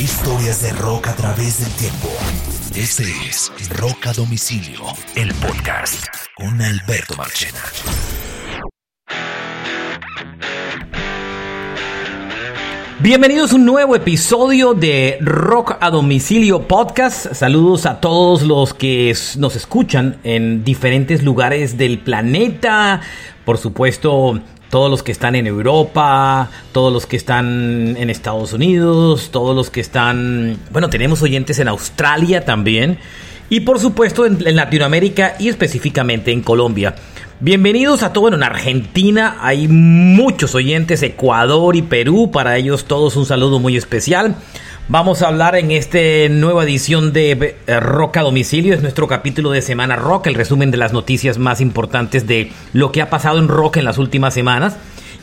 Historias de rock a través del tiempo. Este es Rock a Domicilio, el podcast con Alberto Marchena. Bienvenidos a un nuevo episodio de Rock a Domicilio Podcast. Saludos a todos los que nos escuchan en diferentes lugares del planeta. Por supuesto, todos los que están en Europa, todos los que están en Estados Unidos, todos los que están... Bueno, tenemos oyentes en Australia también. Y por supuesto en, Latinoamérica y específicamente en Colombia. Bienvenidos a todos en Argentina. Hay muchos oyentes, Ecuador y Perú. Para ellos todos un saludo muy especial. Vamos a hablar en esta nueva edición de eh, Rock a Domicilio. Es nuestro capítulo de Semana Rock, el resumen de las noticias más importantes de lo que ha pasado en rock en las últimas semanas.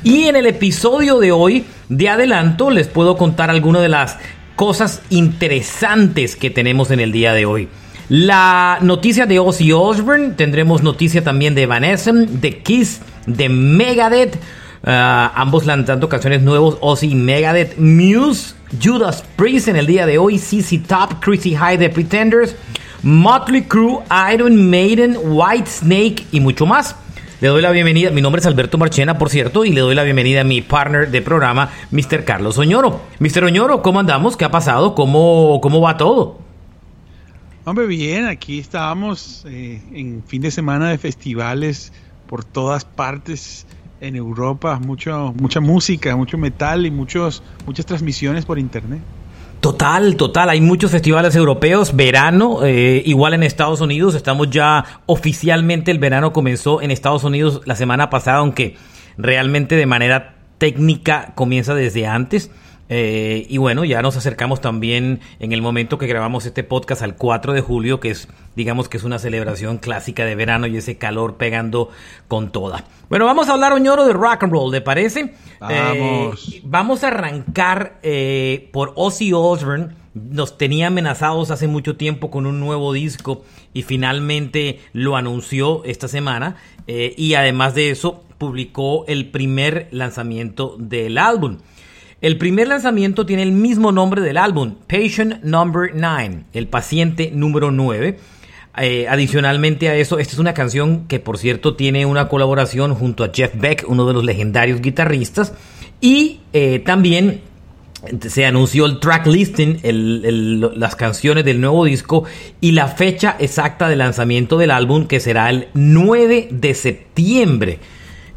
Y en el episodio de hoy, de adelanto, les puedo contar algunas de las cosas interesantes que tenemos en el día de hoy. La noticia de Ozzy Osbourne, tendremos noticia también de Evanescence, de Kiss, de Megadeth, ah, ambos lanzando canciones nuevos, Ozzy y Megadeth, Muse, Judas Priest en el día de hoy, CC Top, Chrissy High The Pretenders, Motley Crue, Iron Maiden, White Snake y mucho más. Le doy la bienvenida, mi nombre es Alberto Marchena, por cierto, y le doy la bienvenida a mi partner de programa, Mr. Carlos Oñoro. Mr. Oñoro, ¿cómo andamos? ¿Qué ha pasado? ¿Cómo, cómo va todo? Hombre, bien, aquí estábamos eh, en fin de semana de festivales por todas partes en Europa, mucho, mucha música, mucho metal y muchos, muchas transmisiones por internet. Total, total. Hay muchos festivales europeos, verano, eh, igual en Estados Unidos. Estamos ya oficialmente, el verano comenzó en Estados Unidos la semana pasada, aunque realmente de manera técnica comienza desde antes. Eh, y bueno, ya nos acercamos también en el momento que grabamos este podcast al 4 de julio, que es, digamos que es una celebración clásica de verano y ese calor pegando con toda. Bueno, vamos a hablar, Oñoro, de rock and roll, ¿le parece? Vamos. Eh, vamos a arrancar eh, por Ozzy Osbourne. Nos tenía amenazados hace mucho tiempo con un nuevo disco y finalmente lo anunció esta semana. y además de eso, publicó el primer lanzamiento del álbum. El primer lanzamiento tiene el mismo nombre del álbum, Patient Number 9, el paciente número 9. Eh, adicionalmente a eso, esta es una canción que por cierto tiene una colaboración junto a Jeff Beck, uno de los legendarios guitarristas. Y eh, también se anunció el track listing, las canciones del nuevo disco y la fecha exacta de lanzamiento del álbum que será el 9 de septiembre.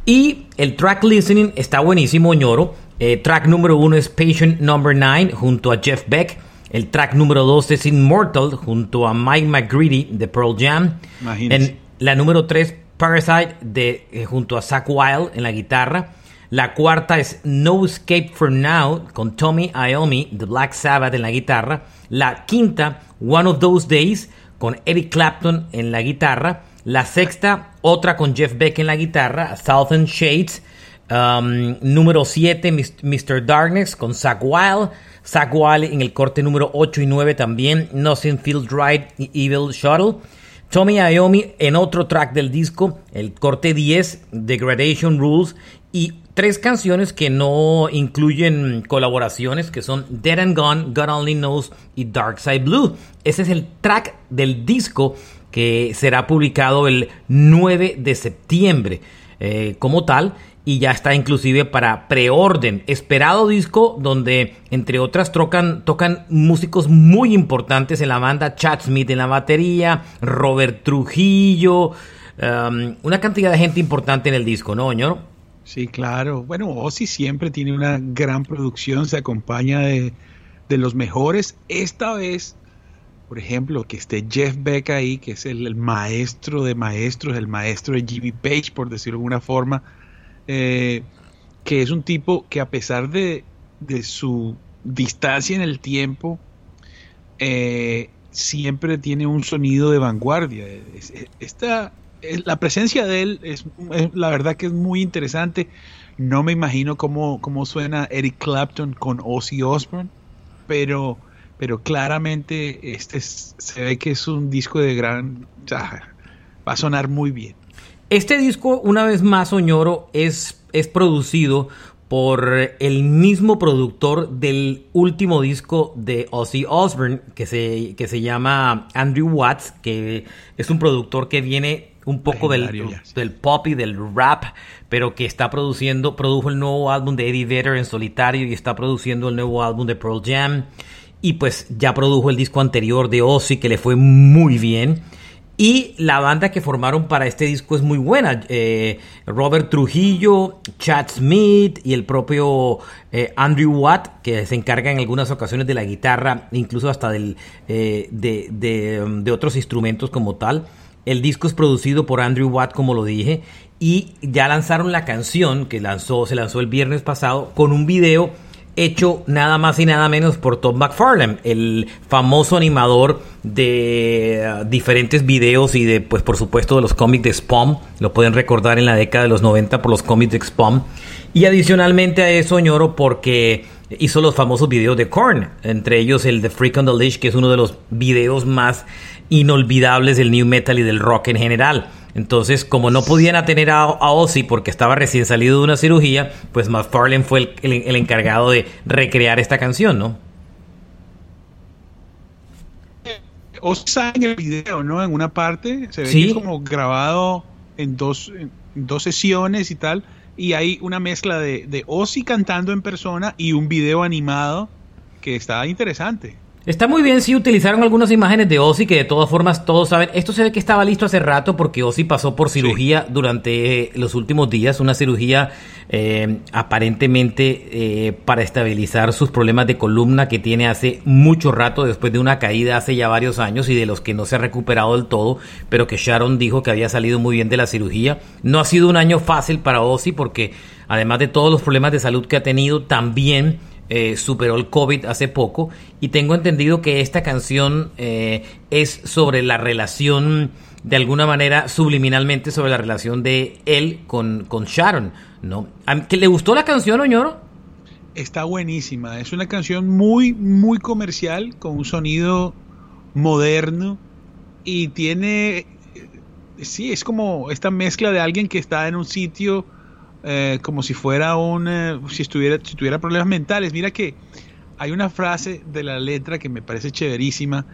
Y el track listening está buenísimo, ñoro. Eh, track número uno es Patient Number 9 junto a Jeff Beck. El track número dos es Immortal junto a Mike McGreedy de Pearl Jam. En la número tres, Parasite de, eh, junto a Zach Wild en la guitarra. La cuarta es No Escape for Now con Tommy Iommi de Black Sabbath en la guitarra. La quinta, One of Those Days con Eric Clapton en la guitarra. La sexta, otra con Jeff Beck en la guitarra, Southern Shades. Um, número 7, Mr. Darkness con Zach Wild. Zach Wild en el corte número 8 y 9 también. Nothing Feels Right Evil Shuttle. Tommy Iommi en otro track del disco, el corte 10, Degradation Rules. Y tres canciones que no incluyen colaboraciones, que son Dead and Gone, God Only Knows y Dark Side Blue. Ese es el track del disco que será publicado el 9 de septiembre. Eh, como tal, y ya está inclusive para preorden. Esperado disco donde, entre otras, tocan, tocan músicos muy importantes en la banda, Chad Smith en la batería, Robert Trujillo, um, una cantidad de gente importante en el disco, ¿no, señor? Sí, claro. Bueno, Ozzy siempre tiene una gran producción, se acompaña de, los mejores. Esta vez, por ejemplo, que esté Jeff Beck ahí, que es el, el maestro de maestros, el maestro de Jimmy Page, por decirlo de alguna forma eh, que es un tipo que a pesar de, su distancia en el tiempo, eh, siempre tiene un sonido de vanguardia. Esta, la presencia de él es, la verdad que es muy interesante. No me imagino cómo, cómo suena Eric Clapton con Ozzy Osbourne, pero, pero claramente este se ve que es un disco de gran... va a sonar muy bien. Este disco, una vez más, Oñoro, es, es producido por el mismo productor del último disco de Ozzy Osbourne, que se, que se llama Andrew Watts, que es un productor que viene un poco del, del, pop y del rap, pero que está produciendo, produjo el nuevo álbum de Eddie Vedder en solitario y está produciendo el nuevo álbum de Pearl Jam. Y pues ya produjo el disco anterior de Ozzy, que le fue muy bien. Y la banda que formaron para este disco es muy buena. Eh, Robert Trujillo, Chad Smith y el propio eh, Andrew Watt, que se encarga en algunas ocasiones de la guitarra, incluso hasta del, eh, de, um, de, otros instrumentos como tal. El disco es producido por Andrew Watt, como lo dije, y ya lanzaron la canción que lanzó, se lanzó el viernes pasado con un video hecho nada más y nada menos por Tom McFarlane, el famoso animador de uh, diferentes videos y de, pues por supuesto, de los cómics de Spawn. Lo pueden recordar en la década de los 90 por los cómics de Spawn. Y adicionalmente a eso, ñoro, porque hizo los famosos videos de Korn, entre ellos el de Freak on the Leash, que es uno de los videos más inolvidables del new metal y del rock en general. Entonces, como no podían atener a, Ozzy porque estaba recién salido de una cirugía, pues McFarlane fue el, encargado de recrear esta canción, ¿no? Ozzy en el video, ¿no? En una parte se ve que es como grabado en dos, dos sesiones y tal, y hay una mezcla de, de Ozzy cantando en persona y un video animado que está interesante. Está muy bien si utilizaron algunas imágenes de Ozzy que de todas formas todos saben. Esto se ve que estaba listo hace rato porque Ozzy pasó por cirugía durante eh, los últimos días, una cirugía eh, aparentemente eh, para estabilizar sus problemas de columna que tiene hace mucho rato después de una caída hace ya varios años y de los que no se ha recuperado del todo, pero que Sharon dijo que había salido muy bien de la cirugía. No ha sido un año fácil para Ozzy porque además de todos los problemas de salud que ha tenido, también eh, superó el COVID hace poco y tengo entendido que esta canción eh, es sobre la relación, de alguna manera, subliminalmente sobre la relación de él con, con Sharon, ¿no? ¿Que le gustó la canción, Oñoro? Está buenísima, es una canción muy, muy comercial, con un sonido moderno y tiene, sí, es como esta mezcla de alguien que está en un sitio eh, como si fuera un, eh, si, estuviera, si tuviera problemas mentales. Mira que hay una frase de la letra que me parece chéverísima,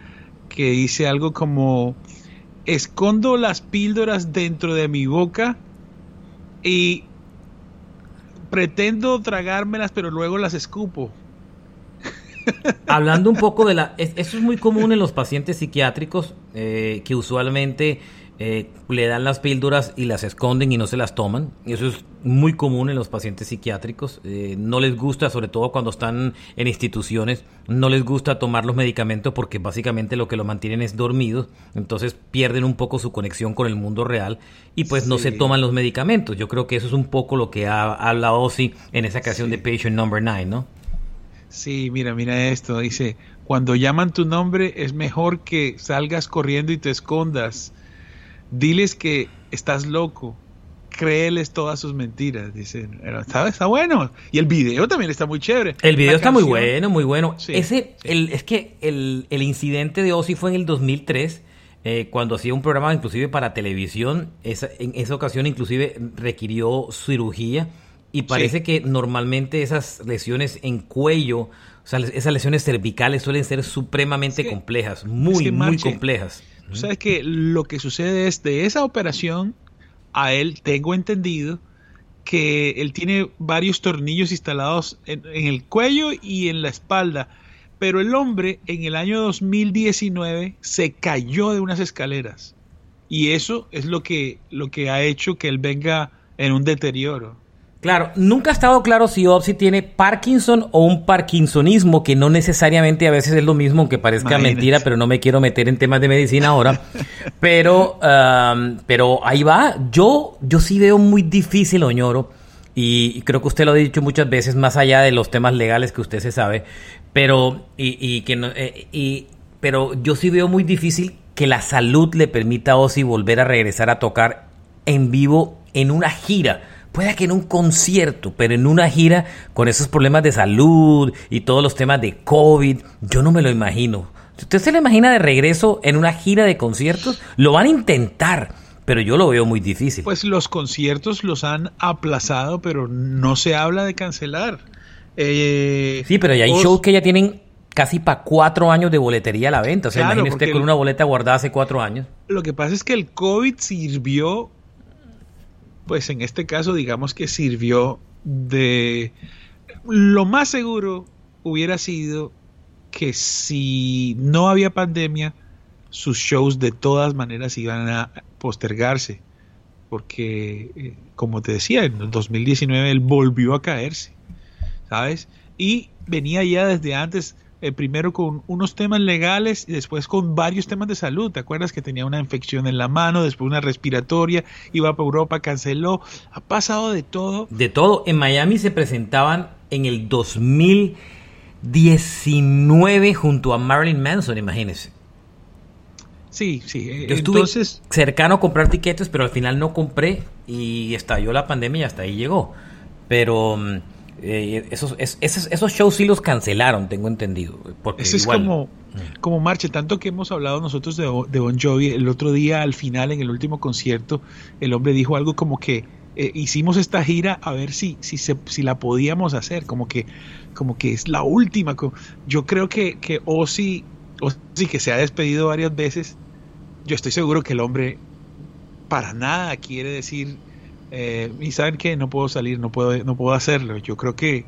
que dice algo como, escondo las píldoras dentro de mi boca y pretendo tragármelas, pero luego las escupo. Hablando un poco de la... Eso es muy común en los pacientes psiquiátricos, eh, que usualmente eh, le dan las píldoras y las esconden y no se las toman. Eso es muy común en los pacientes psiquiátricos. Eh, no les gusta, sobre todo cuando están en instituciones, no les gusta tomar los medicamentos porque básicamente lo que lo mantienen es dormidos. Entonces pierden un poco su conexión con el mundo real y pues no se toman los medicamentos. Yo creo que eso es un poco lo que ha, habla Ozzy en esa canción de Patient Number 9, ¿no? Sí, mira, mira esto. Dice, cuando llaman tu nombre es mejor que salgas corriendo y te escondas diles que estás loco, créeles todas sus mentiras. Dicen, está, está bueno. Y el video también está muy chévere. El video está muy bueno, muy bueno. Ese, El, es que el, el, incidente de Ozzy fue en el 2003. Eh, cuando hacía un programa inclusive para televisión, esa, en esa ocasión inclusive requirió cirugía y parece que normalmente esas lesiones en cuello, o sea, esas lesiones cervicales suelen ser supremamente complejas, muy, muy complejas. Que lo que sucede es de esa operación, a él tengo entendido que él tiene varios tornillos instalados en, el cuello y en la espalda. Pero el hombre en el año 2019 se cayó de unas escaleras. Y eso es lo que, lo que ha hecho que él venga en un deterioro. Claro, nunca ha estado claro si Opsi tiene Parkinson o un Parkinsonismo, que no necesariamente a veces es lo mismo, aunque parezca mentira, pero no me quiero meter en temas de medicina ahora. pero, pero ahí va. Yo, yo sí veo muy difícil, Oñoro, y, creo que usted lo ha dicho muchas veces, más allá de los temas legales que usted se sabe, pero, y, que no, eh, y, pero yo sí veo muy difícil que la salud le permita a Ozzy volver a regresar a tocar en vivo en una gira puede que en un concierto, pero en una gira con esos problemas de salud y todos los temas de COVID, yo no me lo imagino. ¿Usted se lo imagina de regreso en una gira de conciertos? Lo van a intentar, pero yo lo veo muy difícil. Pues los conciertos los han aplazado, pero no se habla de cancelar. Eh, sí, pero ya hay shows que ya tienen casi para cuatro años de boletería a la venta. O sea, imagínese usted con una boleta guardada hace cuatro años. Lo que pasa es que el COVID sirvió, pues en este caso digamos que sirvió de... Lo más seguro hubiera sido que si no había pandemia, sus shows de todas maneras iban a postergarse. Porque, eh, como te decía, en el 2019 él volvió a caerse, ¿sabes? Y venía ya desde antes eh, primero con unos temas legales y después con varios temas de salud. ¿Te acuerdas que tenía una infección en la mano, después una respiratoria, iba para Europa, canceló? Ha pasado de todo. De todo. En Miami se presentaban en el 2019 junto a Marilyn Manson, imagínese. Sí, sí. Eh, Yo estuve Entonces... cercano a comprar tiquetes, pero al final no compré y estalló la pandemia y hasta ahí llegó. Pero mm, eh, esos, esos, shows sí los cancelaron, tengo entendido. Porque Eso es como, como Marche, tanto que hemos hablado nosotros de, de, Bon Jovi, el otro día al final, en el último concierto, el hombre dijo algo como que eh, hicimos esta gira a ver si, si, se, si la podíamos hacer, como que, como que es la última. Yo creo que, que Ozzy, Ozzy, que se ha despedido varias veces, yo estoy seguro que el hombre para nada quiere decir eh, y saben que no puedo salir, no puedo, no puedo hacerlo. Yo creo que,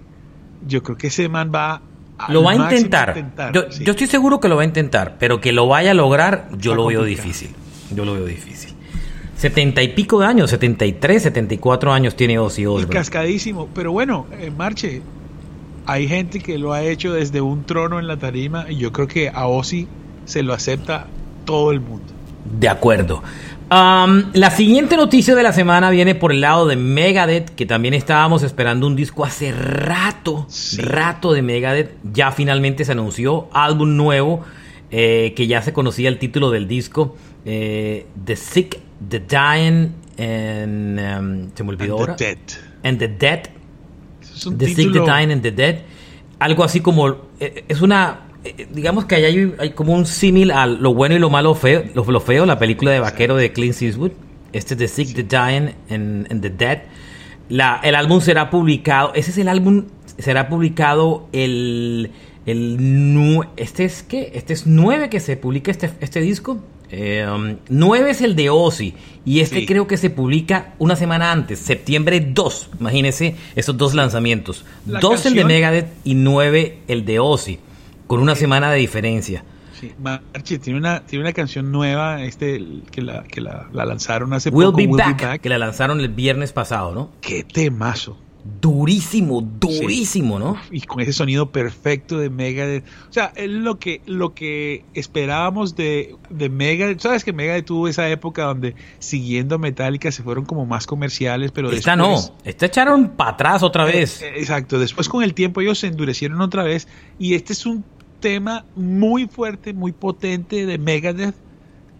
yo creo que ese man va lo va a intentar. yo, estoy seguro que lo va a intentar, pero que lo vaya a lograr, yo lo veo difícil. Yo lo veo difícil. Setenta y pico de años, 73, 74 años tiene Ozzy Osbourne. cascadísimo, pero bueno, en Marche, hay gente que lo ha hecho desde un trono en la tarima y yo creo que a Ozzy se lo acepta todo el mundo. De acuerdo la siguiente noticia de la semana viene por el lado de Megadeth, que también estábamos esperando un disco hace rato, rato de Megadeth. Ya finalmente se anunció álbum nuevo, eh, que ya se conocía el título del disco, eh, The Sick, The Dying, and, um, se me olvidó ahora. The Dead. And The Dead. the Sick, The Dying, and The Dead. Algo así como, eh, es una digamos que hay, hay como un símil a lo bueno y lo malo feo, lo, feo, la película de vaquero de Clint Eastwood. Este es The Sick, The Dying and, The Dead. La, el álbum será publicado, ese es el álbum, será publicado el, el este es que, este es 9 que se publica este, este disco. Eh, um, 9 es el de Ozzy y este creo que se publica una semana antes, septiembre 2. Imagínense esos dos lanzamientos. 2 el de Megadeth y 9 el de Ozzy con una semana de diferencia. Sí, Marchi tiene una, tiene una canción nueva este, que, la, que la, lanzaron hace poco. Be back, que la lanzaron el viernes pasado, ¿no? Qué temazo. Durísimo, durísimo, ¿no? Y con ese sonido perfecto de Megadeth. O sea, es lo que, lo que esperábamos de, de Megadeth. Sabes que Megadeth tuvo esa época donde siguiendo Metallica se fueron como más comerciales, pero Esta no, esta echaron para atrás otra vez. Eh, exacto, después con el tiempo ellos se endurecieron otra vez y este es un tema muy fuerte, muy potente de Megadeth,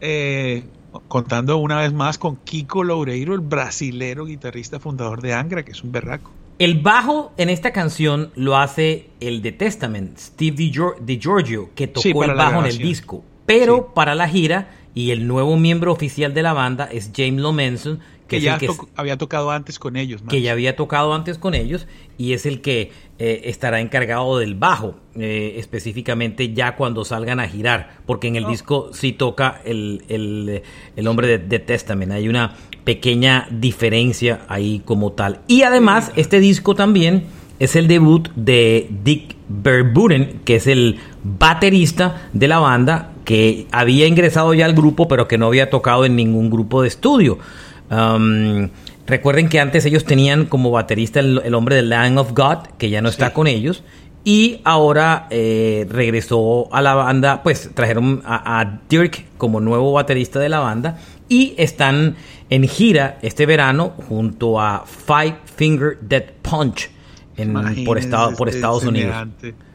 eh, contando una vez más con Kiko Loureiro, el brasilero guitarrista fundador de Angra, que es un berraco. El bajo en esta canción lo hace el de Testament, Steve DiGiorgio, que tocó el bajo en el disco. Pero para la gira, y el nuevo miembro oficial de la banda es James Lomenson, que, ya había tocado antes con ellos. Que ya había tocado antes con ellos y es el que eh, estará encargado del bajo, eh, específicamente ya cuando salgan a girar, porque en el disco sí toca el, el, hombre de, Testament. Hay una pequeña diferencia ahí como tal. Y además, este disco también es el debut de Dick Verburen, que es el baterista de la banda, que había ingresado ya al grupo, pero que no había tocado en ningún grupo de estudio. Um, recuerden que antes ellos tenían como baterista el, hombre de Land of God, que ya no está con ellos. Y ahora eh, regresó a la banda, pues trajeron a, Dirk como nuevo baterista de la banda. Y están en gira este verano junto a Five Finger Dead Punch por, estado, por Estados Unidos.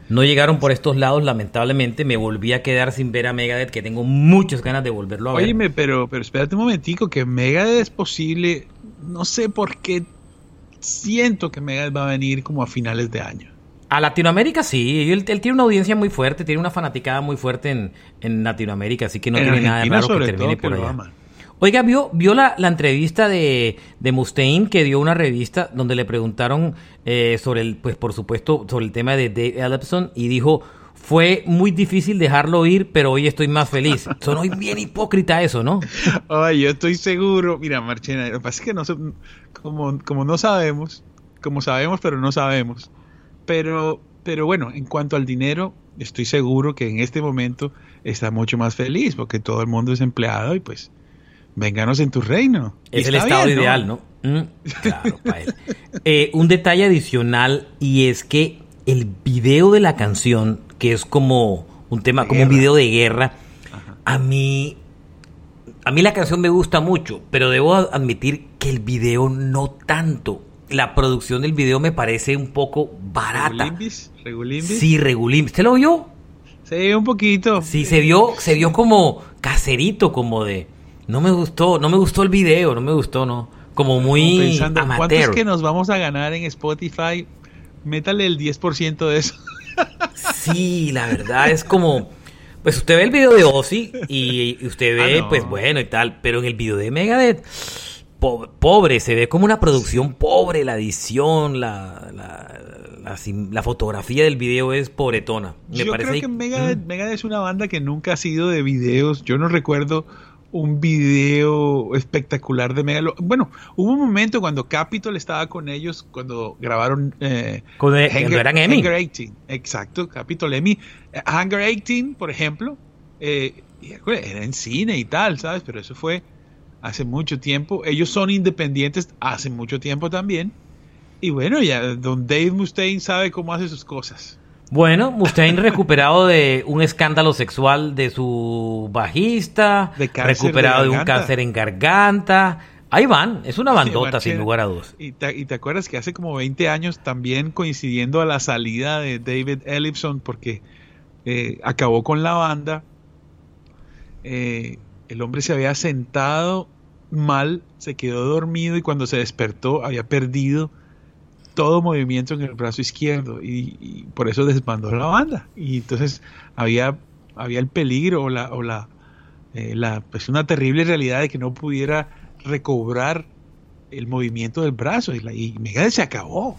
No llegaron por estos lados, lamentablemente. Me volví a quedar sin ver a Megadeth, que tengo muchas ganas de volverlo a ver. Oye, pero, pero espérate un momentico, que Megadeth es posible. No sé por qué siento que Megadeth va a venir como a finales de año. A Latinoamérica sí, él, tiene una audiencia muy fuerte, tiene una fanaticada muy fuerte en, Latinoamérica, así que no tiene nada de raro que termine por allá. Oiga, ¿vio, vio la, la entrevista de, de, Mustaine que dio una revista donde le preguntaron eh, sobre el, pues por supuesto, sobre el tema de Dave Ellefson y dijo, fue muy difícil dejarlo ir, pero hoy estoy más feliz. Sonó bien hipócrita eso, ¿no? Ay, yo estoy seguro. Mira, Marchena, lo que pasa es que no, como, como no sabemos, como sabemos, pero no sabemos. Pero, pero bueno, en cuanto al dinero, estoy seguro que en este momento está mucho más feliz porque todo el mundo es empleado y pues Vénganos en tu reino. Es el estado ideal, ¿no? Mm, claro, para él. Eh, un detalle adicional y es que el video de la canción, que es como un tema, como un video de guerra, a mí, a mí la canción me gusta mucho, pero debo admitir que el video no tanto. La producción del video me parece un poco barata. ¿Regulimbis? ¿Regulimbis? Sí, Regulimbis. ¿Usted lo vio? Sí, un poquito. Sí, se vio, se vio como caserito, como de no me gustó, no me gustó el video, no me gustó, no. Como muy pensando, ¿Cuánto es que nos vamos a ganar en Spotify? Métale el 10% de eso. Sí, la verdad es como... Pues usted ve el video de Ozzy y usted ve, ah, pues bueno y tal, pero en el video de Megadeth, pobre, se ve como una producción pobre, la edición, la, la, la, fotografía del video es pobretona. Me Yo creo que Megadeth, Megadeth es una banda que nunca ha sido de videos. Yo no recuerdo un video espectacular de Megalo. Bueno, hubo un momento cuando Capitol estaba con ellos, cuando grabaron eh, Hunger, eran 18. Exacto, Capitol Emmy. Hunger 18, por ejemplo, eh, era en cine y tal, ¿sabes? Pero eso fue hace mucho tiempo. Ellos son independientes hace mucho tiempo también. Y bueno, ya don Dave Mustaine sabe cómo hace sus cosas. Bueno, Mustaine recuperado de un escándalo sexual de su bajista, recuperado de, un cáncer en garganta. Ahí van, es una bandota sin lugar a dudas. Y te, acuerdas que hace como 20 años también coincidiendo a la salida de David Ellison porque eh, acabó con la banda, eh, el hombre se había sentado mal, se quedó dormido y cuando se despertó había perdido todo movimiento en el brazo izquierdo y, por eso desbandó la banda. Y entonces había, había el peligro o la, o la, eh, la pues una terrible realidad de que no pudiera recobrar el movimiento del brazo y, la, y Megadeth se acabó.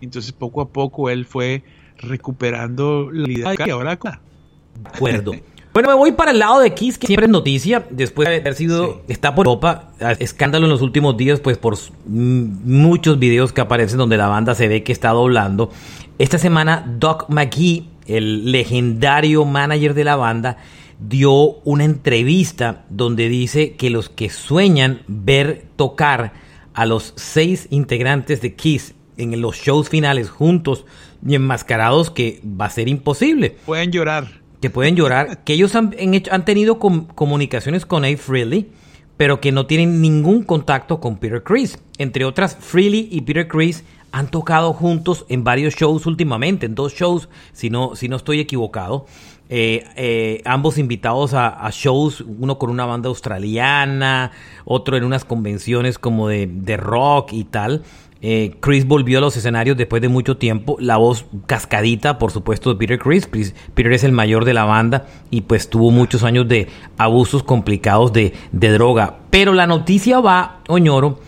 Entonces poco a poco él fue recuperando la vida y ahora... De acuerdo. Bueno, me voy para el lado de Kiss, que siempre es noticia, después de haber sido, está por Europa, escándalo en los últimos días, pues por muchos videos que aparecen donde la banda se ve que está doblando. Esta semana, Doc McGee, el legendario manager de la banda, dio una entrevista donde dice que los que sueñan ver tocar a los seis integrantes de Kiss en los shows finales juntos y enmascarados que va a ser imposible. Pueden llorar que pueden llorar, que ellos han, han tenido comunicaciones con Abe Freely, pero que no tienen ningún contacto con Peter Chris. Entre otras, Freely y Peter Chris han tocado juntos en varios shows últimamente, en dos shows, si no, si no estoy equivocado. Eh, eh, ambos invitados a, shows, uno con una banda australiana, otro en unas convenciones como de, de rock y tal. Eh, Chris volvió a los escenarios después de mucho tiempo. La voz cascadita, por supuesto, de Peter Chris. Peter es el mayor de la banda y pues tuvo muchos años de abusos complicados de, droga. Pero la noticia va, Oñoro,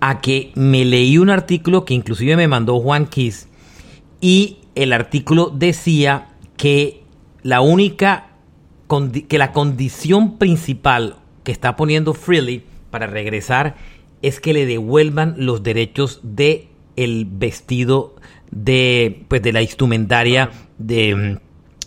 a que me leí un artículo que inclusive me mandó Juan Kiss y el artículo decía que la única, que la condición principal que está poniendo Freely para regresar es que le devuelvan los derechos de el vestido de pues de la instrumentaria de,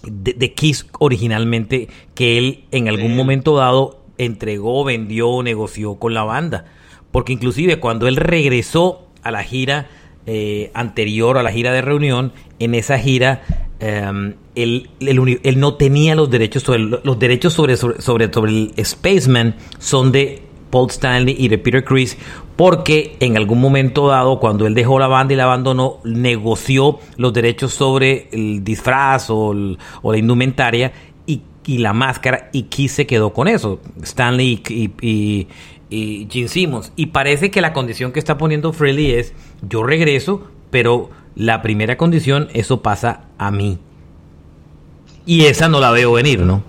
de, Kiss originalmente que él en algún momento dado entregó, vendió, negoció con la banda. Porque inclusive cuando él regresó a la gira eh, anterior a la gira de reunión, en esa gira em, él, él, no tenía los derechos sobre los derechos sobre, sobre, sobre, sobre el Spaceman son de Paul Stanley y de Peter Chris, porque en algún momento dado, cuando él dejó la banda y la abandonó, negoció los derechos sobre el disfraz o, la indumentaria y, la máscara, y Kiss se quedó con eso. Stanley y, y, Gene Simmons. Y parece que la condición que está poniendo Freely es: yo regreso, pero la primera condición, eso pasa a mí. Y esa no la veo venir, ¿no?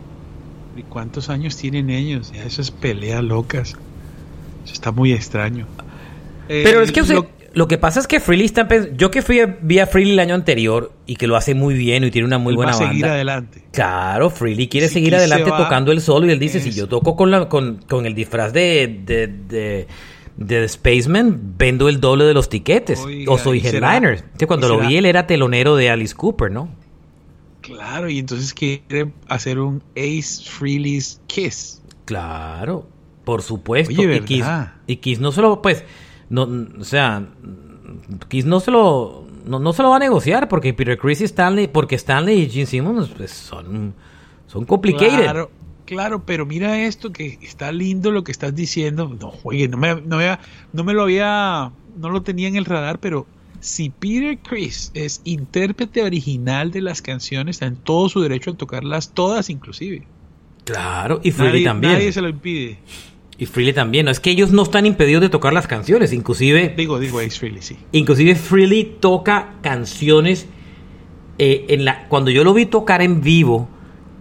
¿Y cuántos años tienen ellos? Ya eso es pelea locas. Está muy extraño. Pero es que lo, que pasa es que Freely está yo que fui a, vi a Freely el año anterior y que lo hace muy bien y tiene una muy buena va a seguir adelante. Claro, Freely quiere seguir adelante tocando el solo y él dice, si yo toco con, la, con, con el disfraz de, de, de de Spaceman vendo el doble de los tiquetes. o soy headliner. cuando lo vi, él era telonero de Alice Cooper, ¿no? Claro, y entonces quiere hacer un Ace Freely's Kiss. Claro, por supuesto. y, Kiss, y Kiss no se lo, pues, no, o sea, Kiss no se lo, no, se lo va a negociar porque Peter Chris y Stanley, porque Stanley y Gene Simmons, pues, son, son complicated. Claro. Claro, pero mira esto que está lindo lo que estás diciendo. No, oye, no me, no, me, no me lo había, no lo tenía en el radar, pero si Peter Chris es intérprete original de las canciones, está en todo su derecho a tocarlas todas inclusive. Claro, y Freely también. Nadie se lo impide. Y Freely también, no es que ellos no están impedidos de tocar las canciones, inclusive... Digo, digo, es Freely, sí. Inclusive Freely toca canciones, eh, en la, cuando yo lo vi tocar en vivo,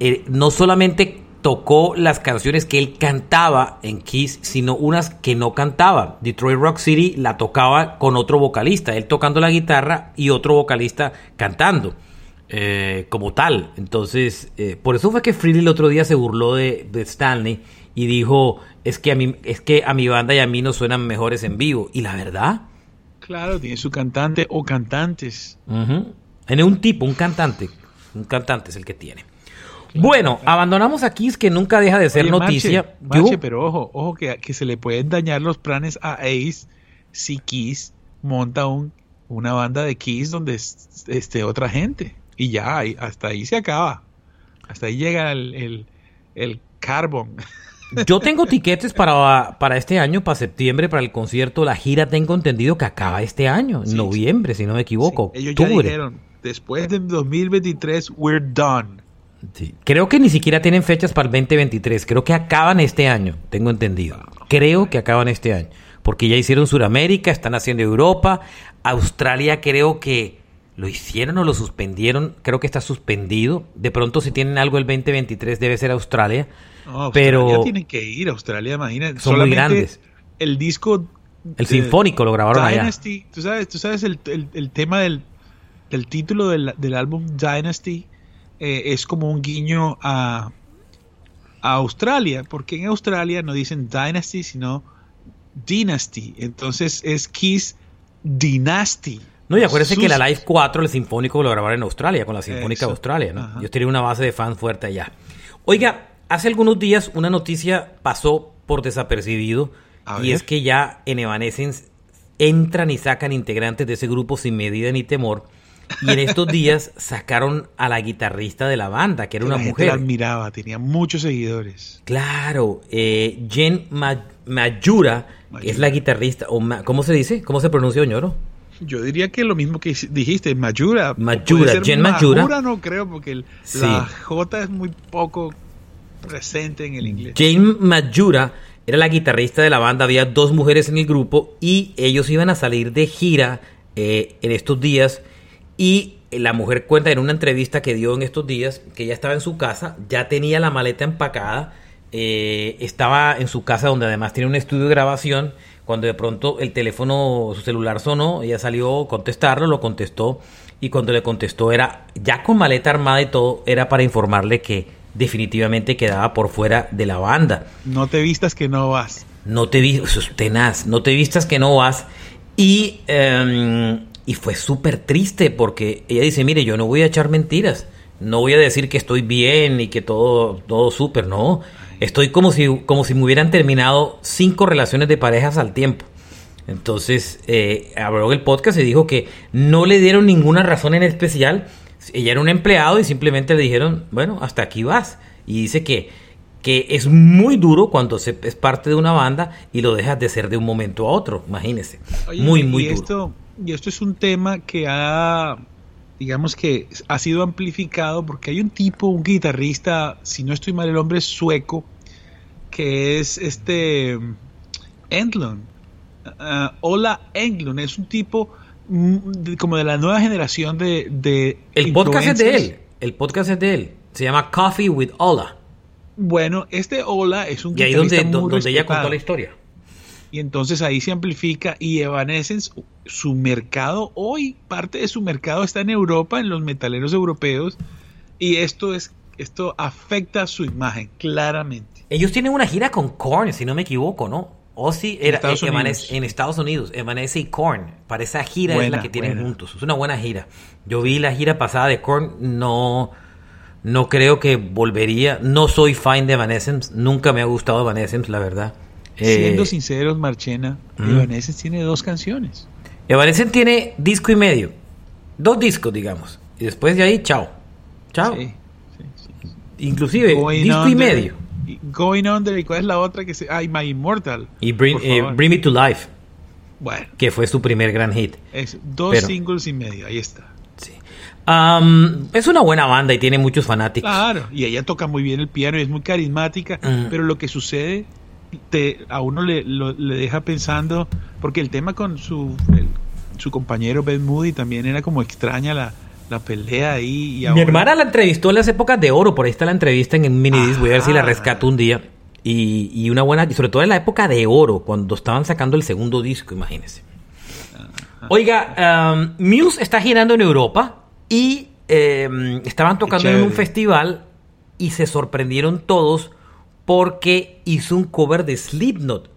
eh, no solamente tocó las canciones que él cantaba en Kiss, sino unas que no cantaba. Detroit Rock City la tocaba con otro vocalista, él tocando la guitarra y otro vocalista cantando. Eh, como tal. Entonces, por eso fue que Freely el otro día se burló de, Stanley y dijo, es que, a mí, es que a mi banda y a mí nos suenan mejores en vivo. Y la verdad... Claro, tiene su cantante o cantantes. Tiene un tipo, un cantante. Un cantante es el que tiene. Bueno, abandonamos a Kiss que nunca deja de ser noticia. pero ojo, ojo que, que, se le pueden dañar los planes a Ace si Kiss monta un, una banda de Kiss donde esté otra gente. Y ya, hasta ahí se acaba. Hasta ahí llega el, el, carbon. Yo tengo tiquetes para, para este año, para septiembre, para el concierto. La gira tengo entendido que acaba este año, noviembre, si no me equivoco. Ellos ya dijeron, después de 2023, we're done. Creo que ni siquiera tienen fechas para el 2023. Creo que acaban este año, tengo entendido. Creo que acaban este año. Porque ya hicieron Sudamérica, están haciendo Europa. Australia creo que lo hicieron o lo suspendieron. Creo que está suspendido. De pronto si tienen algo el 2023 debe ser Australia. No, pero tienen que ir a Australia, imagínate. Son muy grandes. El disco... El sinfónico lo grabaron Dynasty, allá. Tú sabes, tú sabes el, tema del, título del, del álbum Dynasty eh, es como un guiño a, Australia, porque en Australia no dicen Dynasty, sino Dynasty. Entonces es Kiss Dynasty. No, y acuérdense que la Live 4, el Sinfónico, lo grabaron en Australia, con la Sinfónica de Australia, ¿no? Yo tenía una base de fans fuerte allá. Oiga, hace algunos días una noticia pasó por desapercibido, y es que ya en Evanescence entran y sacan integrantes de ese grupo sin medida ni temor y en estos días sacaron a la guitarrista de la banda, que era una mujer. La admiraba, tenía muchos seguidores. Claro, eh, Jen Mayura, es la guitarrista, o ¿cómo se dice? ¿Cómo se pronuncia, Oñoro? Yo diría que lo mismo que dijiste, Mayura. Mayura, Jen Mayura. Mayura no creo, porque la J es muy poco presente en el inglés. Jane Mayura era la guitarrista de la banda, había dos mujeres en el grupo y ellos iban a salir de gira eh, en estos días y la mujer cuenta en una entrevista que dio en estos días que ella estaba en su casa, ya tenía la maleta empacada, eh, estaba en su casa donde además tiene un estudio de grabación, cuando de pronto el teléfono, su celular sonó, ella salió a contestarlo, lo contestó y cuando le contestó era ya con maleta armada y todo, era para informarle que definitivamente quedaba por fuera de la banda. No te vistas que no vas. No te vistas, tenaz, no te vistas que no vas. Y em, y fue súper triste porque ella dice, mire, yo no voy a echar mentiras. No voy a decir que estoy bien y que todo, todo súper, no. Estoy como si, como si me hubieran terminado cinco relaciones de parejas al tiempo. Entonces, eh, habló el podcast y dijo que no le dieron ninguna razón en especial. Ella era un empleado y simplemente le dijeron, bueno, hasta aquí vas. Y dice que, que es muy duro cuando se, es parte de una banda y lo dejas de ser de un momento a otro. Imagínese. muy, muy duro y esto es un tema que ha, digamos que ha sido amplificado porque hay un tipo, un guitarrista, si no estoy mal, el hombre es sueco, que es este Englund. Uh, Hola Englund, es un tipo mm, como de la nueva generación de... el podcast es de él, el podcast es de él, se llama Coffee with Ola. Bueno, este Ola es un y ahí donde, donde ella contó la historia y entonces ahí se amplifica y Evanescence, su mercado hoy, parte de su mercado está en Europa, en los metaleros europeos, y esto es esto afecta su imagen claramente. Ellos tienen una gira con Korn, si no me equivoco, ¿no? O si era en Estados, Unidos. en Estados Unidos, Evanescence y Korn. Para esa gira es la que tienen juntos. Es una buena gira. Yo vi la gira pasada de Korn, no, no creo que volvería. No soy fan de Evanescence, nunca me ha gustado Evanescence, la verdad. Siendo eh, sinceros, Marchena, Evanescence tiene dos canciones. Evanescence tiene disco y medio. Dos discos, digamos. Y después de ahí, chao. Chao. Inclusive, disco y medio. Going Under, ¿y cuál es la otra que se... Ay, My Immortal. Y Bring, eh, Me to Life. Bueno. Que fue su primer gran hit. Es dos singles y medio, ahí está. Sí. es una buena banda y tiene muchos fanáticos. Claro, y ella toca muy bien el piano y es muy carismática, mm. pero lo que sucede te, a uno le, le deja pensando, porque el tema con su, su compañero Ben Moody también era como extraña la, la pelea ahí. Mi hermana la entrevistó en las épocas de oro, por ahí está la entrevista en Minidisc, voy a ver si la rescato un día. Y, y, una buena, sobre todo en la época de oro, cuando estaban sacando el segundo disco, imagínense. Oiga, um, Muse está girando en Europa y em, estaban tocando en un festival y se sorprendieron todos porque hizo un cover de Slipknot,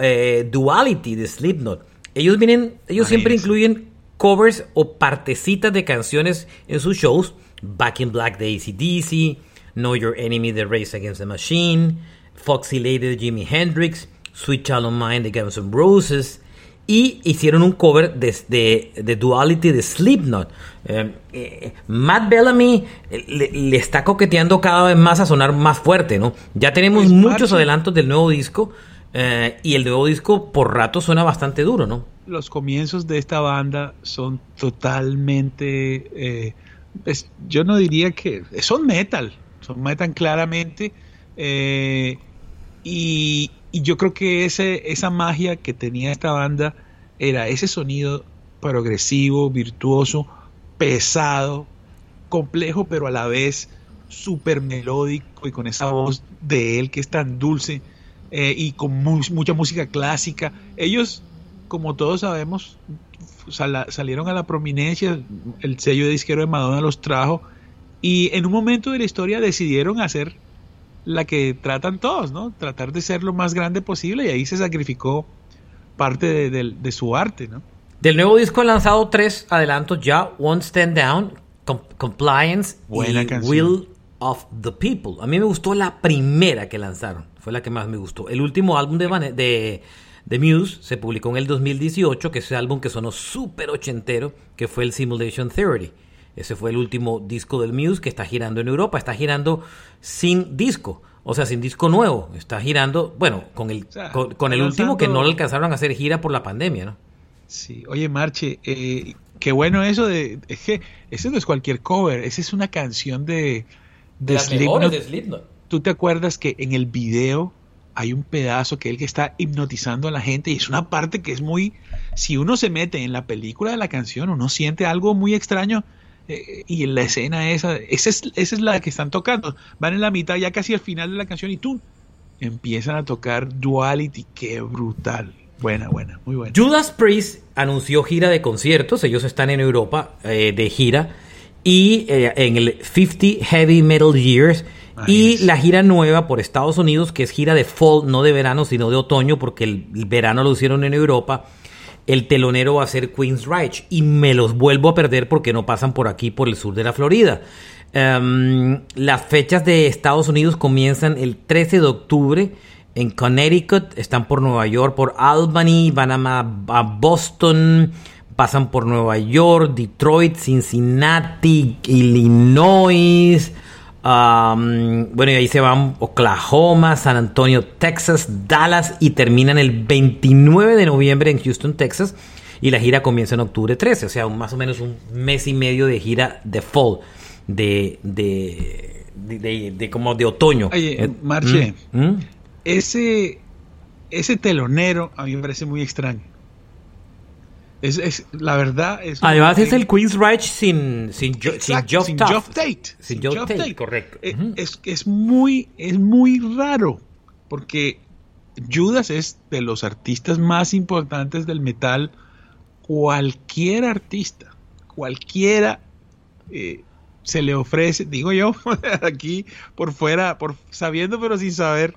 eh, Duality de Slipknot. Ellos vienen, ellos siempre incluyen covers o partecitas de canciones en sus shows. Back in Black de ACDC, Know Your Enemy de Race Against the Machine, Foxy Lady de Jimi Hendrix, Sweet Child of Mine de Guns N' Roses. Y hicieron un cover de, de, Duality de Slipknot. Eh, eh, Matt Bellamy eh, le, está coqueteando cada vez más a sonar más fuerte, ¿no? Ya tenemos pues, muchos adelantos del nuevo disco. y el nuevo disco por rato suena bastante duro, ¿no? los comienzos de esta banda son totalmente, eh, yo no diría que son metal, son metal claramente, eh, y, yo creo que ese, esa magia que tenía esta banda era ese sonido progresivo, virtuoso, pesado, complejo, pero a la vez súper melódico y con esa voz de él que es tan dulce eh, y con mucha música clásica. Ellos como todos sabemos, salieron a la prominencia, el sello de disquero de Madonna los trajo y en un momento de la historia decidieron hacer la que tratan todos, ¿no? Tratar de ser lo más grande posible y ahí se sacrificó parte de, su arte, ¿no? Del nuevo disco han lanzado tres adelantos ya, One Stand Down, Compliance y Will of the People. A mí me gustó la primera que lanzaron, fue la que más me gustó. El último álbum de, de The Muse se publicó en el 2018, que es ese álbum que sonó súper ochentero, que fue el Simulation Theory. Ese fue el último disco del Muse que está girando en Europa. Está girando sin disco, o sea, sin disco nuevo. Está girando, bueno, con el, con, el último que no le alcanzaron a hacer gira por la pandemia, ¿no? Sí, oye, Marche, eh, qué bueno eso de. Es que ese no es cualquier cover, esa es una canción de. De, Slipknot. ¿Tú te acuerdas que en el video hay un pedazo que él que está hipnotizando a la gente y es una parte que es muy, si uno se mete en la película de la canción, uno siente algo muy extraño eh, y en la escena esa, esa es, esa es la que están tocando, van en la mitad ya casi al final de la canción y tú empiezan a tocar Duality, qué brutal. Buena, buena, muy buena. Judas Priest anunció gira de conciertos, ellos están en Europa eh, de gira y eh, en el 50 Heavy Metal Years y la gira nueva por Estados Unidos, que es gira de fall, no de verano, sino de otoño, porque el, verano lo hicieron en Europa. El telonero va a ser Queen's Reich. Y me los vuelvo a perder porque no pasan por aquí, por el sur de la Florida. Em, las fechas de Estados Unidos comienzan el 13 de octubre en Connecticut, están por Nueva York, por Albany, van a, a Boston, pasan por Nueva York, Detroit, Cincinnati, Illinois, bueno, y ahí se van Oklahoma, San Antonio, Texas, Dallas y terminan el 29 de noviembre en Houston, Texas. Y la gira comienza en octubre 13, o sea, más o menos un mes y medio de gira de fall, de, de, como de otoño. Oye, eh, Marche, ¿Mm? ¿Mm? ese, ese telonero a mí me parece muy extraño. Es, la verdad es... Además es el Queen's Reich sin, sin, sin, Geoff, Tate. Sin Geoff Tate, correcto. Eh, es, es, muy, es muy raro porque Judas es de los artistas más importantes del metal. Cualquier artista, cualquiera eh, se le ofrece, digo yo, aquí por fuera, por sabiendo pero sin saber,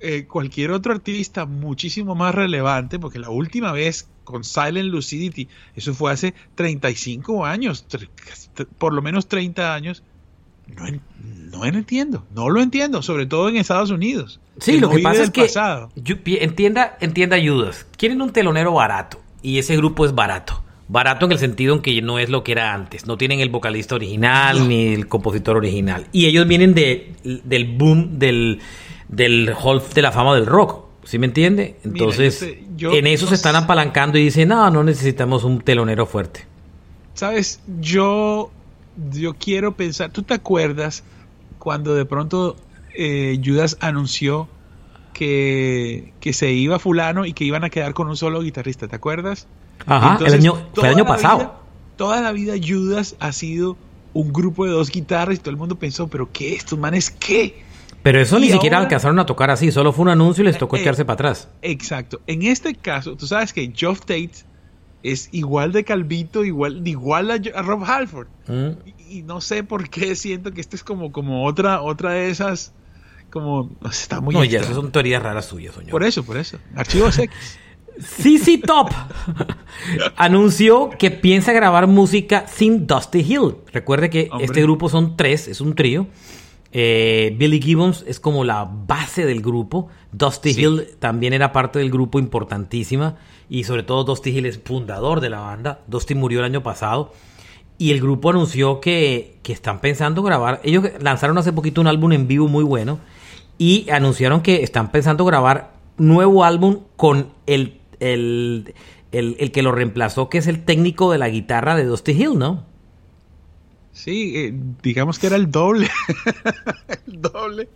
eh, cualquier otro artista muchísimo más relevante, porque la última vez con Silent Lucidity, eso fue hace 35 años, por lo menos 30 años, no, no entiendo, no lo entiendo, sobre todo en Estados Unidos. Sí, lo que pasa es que entienda, entienda ayudas. Quieren un telonero barato y ese grupo es barato. Barato en el sentido en que no es lo que era antes. No tienen el vocalista original ni el compositor original. Y ellos vienen de, del boom del, del Hall de la fama del rock. ¿Sí me entiende? Entonces, en eso se están apalancando y dicen, no, no necesitamos un telonero fuerte. Sabes, yo, yo quiero pensar, ¿tú te acuerdas cuando de pronto eh, Judas anunció que, que se iba fulano y que iban a quedar con un solo guitarrista? ¿Te acuerdas? Ajá, el año, fue el año pasado. toda la vida Judas ha sido un grupo de dos guitarras y todo el mundo pensó, pero ¿qué? ¿Estos manes qué? Pero eso ni siquiera alcanzaron a tocar así, solo fue un anuncio y les tocó echarse eh, para atrás. Exacto. En este caso, tú sabes que Geoff Tate es igual de calvito, igual, igual a, Rob Halford. Mm. Y, no sé por qué siento que este es como, como otra, otra de esas, como, está muy... No, ya, esas son teorías raras suyas, señor. Por eso, por eso. Archivos X. CC Top anunció que piensa grabar música sin Dusty Hill. Recuerde que este grupo son tres, es un trío. Eh, Billy Gibbons es como la base del grupo. Dusty Hill también era parte del grupo importantísima. Y sobre todo Dusty Hill es fundador de la banda. Dusty murió el año pasado. Y el grupo anunció que, que están pensando grabar. Ellos lanzaron hace poquito un álbum en vivo muy bueno. Y anunciaron que están pensando grabar nuevo álbum con el el, que lo reemplazó, que es el técnico de la guitarra de Dusty Hill, ¿no? Sí, eh, digamos que era el doble. el doble.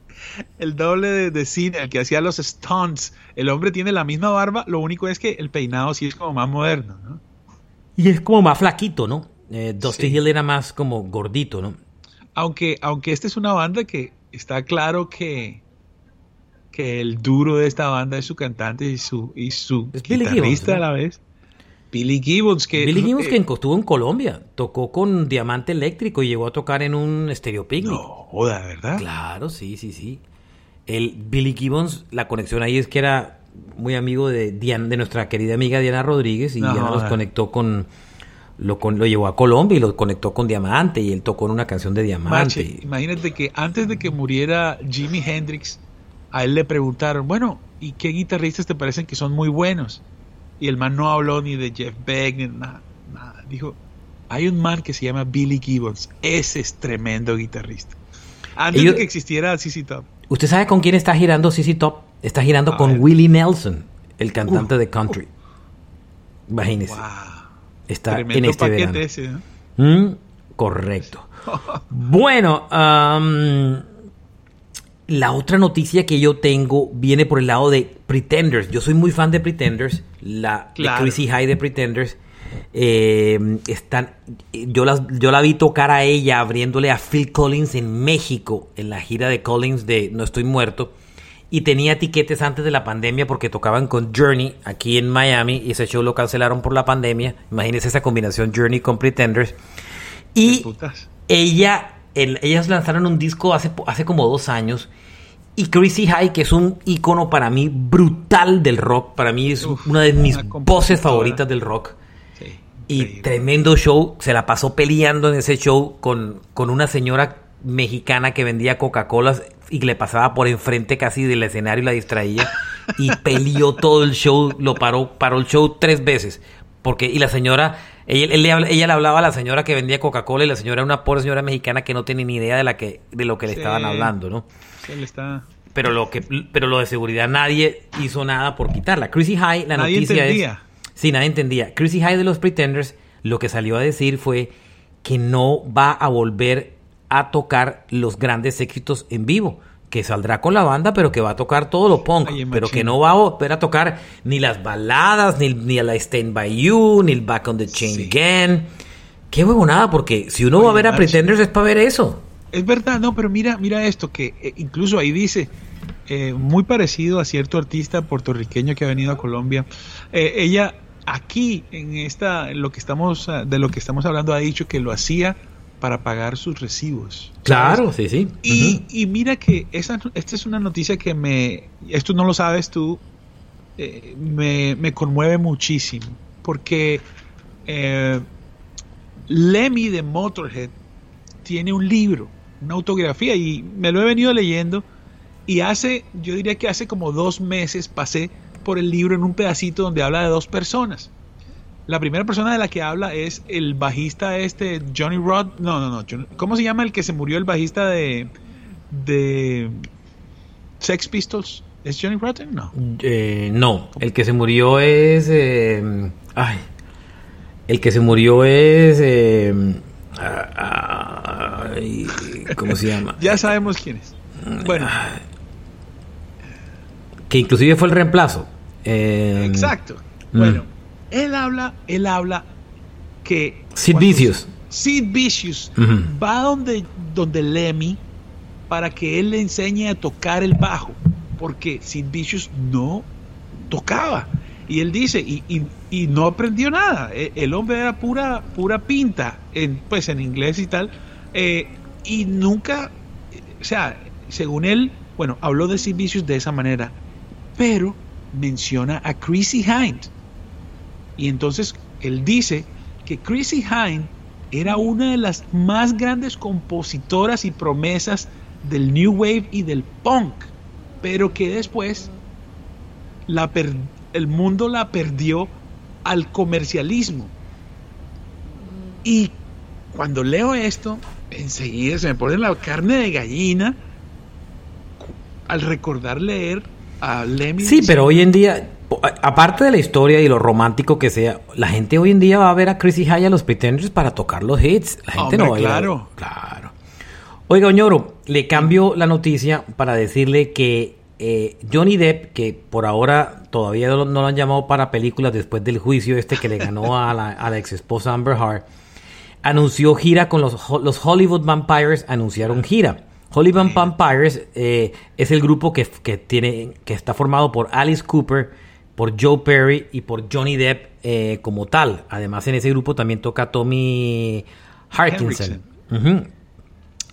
El doble de, cine, el que hacía los stunts. El hombre tiene la misma barba, lo único es que el peinado sí es como más moderno, ¿no? Y es como más flaquito, ¿no? Eh, Dusty Hill era más como gordito, ¿no? Aunque, aunque esta es una banda que está claro que, que el duro de esta banda es su cantante y su, y su guitarrista a la vez. Billy Gibbons, que... Billy Gibbons que estuvo en Colombia, tocó con Diamante Eléctrico y llegó a tocar en un Stereo Picnic. No, joda, ¿verdad? Claro, sí, sí, sí. El Billy Gibbons, la conexión ahí es que era muy amigo de, Diana, de nuestra querida amiga Diana Rodríguez y Diana los conectó con lo, con, lo llevó a Colombia y lo conectó con Diamante y él tocó en una canción de Diamante. imagínate que antes de que muriera Jimi Hendrix, a él le preguntaron, bueno, ¿y qué guitarristas te parecen que son muy buenos? Y el man no habló ni de Jeff Beck ni nada, nada. Dijo, hay un man que se llama Billy Gibbons, ese es tremendo guitarrista. Antes de que existiera CC Top. ¿Usted sabe con quién está girando CC Top? Está girando con Willie Nelson, el cantante de country. Imagínese. Está en este verano. Ese, mm, correcto. bueno, um, la otra noticia que yo tengo viene por el lado de Pretenders. Yo soy muy fan de Pretenders, la Chrissy High de Pretenders. Eh, están, yo, yo la vi tocar a ella abriéndole a Phil Collins en México, en la gira de Collins de No Estoy Muerto. Y tenía etiquetes antes de la pandemia porque tocaban con Journey aquí en Miami y ese show lo cancelaron por la pandemia. Imagínense esa combinación Journey con Pretenders. Y ella, ellas lanzaron un disco hace, hace como dos años y Chrissy High, que es un icono para mí brutal del rock, para mí es una de mis voces favoritas del rock. y tremendo show, se la pasó peleando en ese show con, con una señora mexicana que vendía Coca-Cola y le pasaba por enfrente casi del escenario y la distraía. y peleó todo el show, lo paró, paró el show tres veces. Porque, y la señora, ella, ella le hablaba a la señora que vendía Coca-Cola y la señora era una pobre señora mexicana que no tenía ni idea de la que, de lo que le estaban hablando, ¿no? está... Pero lo que, pero lo de seguridad nadie hizo nada por quitarla. Chrissy High, la noticia es. Sí, nadie entendía. Chrissy High de los Pretenders, lo que salió a decir fue que no va a volver a tocar los grandes éxitos en vivo. Que saldrá con la banda, pero que va a tocar todo lo punk. pero que no va a volver a tocar ni las baladas, ni, ni la Stand By You, ni el Back on the Chain Again. Qué huevonada, porque si uno va a ver a Pretenders es para ver eso. Es verdad, no, pero mira, mira esto, que eh, incluso ahí dice eh, muy parecido a cierto artista puertorriqueño que ha venido a Colombia. Eh, ella aquí en esta, en lo que estamos, ah, de lo que estamos hablando, ha dicho que lo hacía para pagar sus recibos. Claro, sí, sí. Y, y mira que esa, esta es una noticia que me, esto no lo sabes tú, eh, me, me, conmueve muchísimo, porque eh, Lemmy de Motorhead tiene un libro, una autografía, y me lo he venido leyendo, y hace, yo diría que hace como dos meses pasé por el libro en un pedacito donde habla de dos personas. La primera persona de la que habla es el bajista este, Johnny Rod. No, no, no. ¿Cómo se llama el que se murió el bajista de, de Sex Pistols? ¿Es Johnny Rotten? No. Eh, no, el que se murió es. Eh, ay. El que se murió es. Eh, ay, ¿Cómo se llama? ya sabemos quién es. Bueno. Que inclusive fue el reemplazo. Exacto. Mm. Él habla, él habla que. Sid Vicious. Sid Vicious uh -huh. va donde, donde Lemmy para que él le enseñe a tocar el bajo porque Sid Vicious no tocaba. Y él dice, y, y, y, no aprendió nada. E, El hombre era pura, pura pinta, en, pues en inglés y tal. Eh, y nunca, o sea, según él, bueno, habló de Sid Vicious de esa manera, pero menciona a Chrissy Hind. Y entonces él dice que Chrissy Hind era una de las más grandes compositoras y promesas del New Wave y del punk pero que después la el mundo la perdió al comercialismo. Y cuando leo esto, enseguida se me pone la carne de gallina al recordar leer a Lemmy. Sí, pero hoy en día, aparte de la historia y lo romántico que sea, la gente hoy en día va a ver a Chrissy High a los Pretenders para tocar los hits. La gente Hombre, no va claro. a Claro. Oiga, Oñoro, le cambio la noticia para decirle que eh, Johnny Depp, que por ahora todavía no, lo han llamado para películas después del juicio este que le ganó a la, a la ex esposa Amber Heard, anunció gira con los, los Hollywood Vampires, anunciaron gira. Hollywood Vampires eh, es el grupo que, que, tiene, que está formado por Alice Cooper, por Joe Perry y por Johnny Depp eh, como tal. Además, en ese grupo también toca Tommy Harkinson. Uh -huh.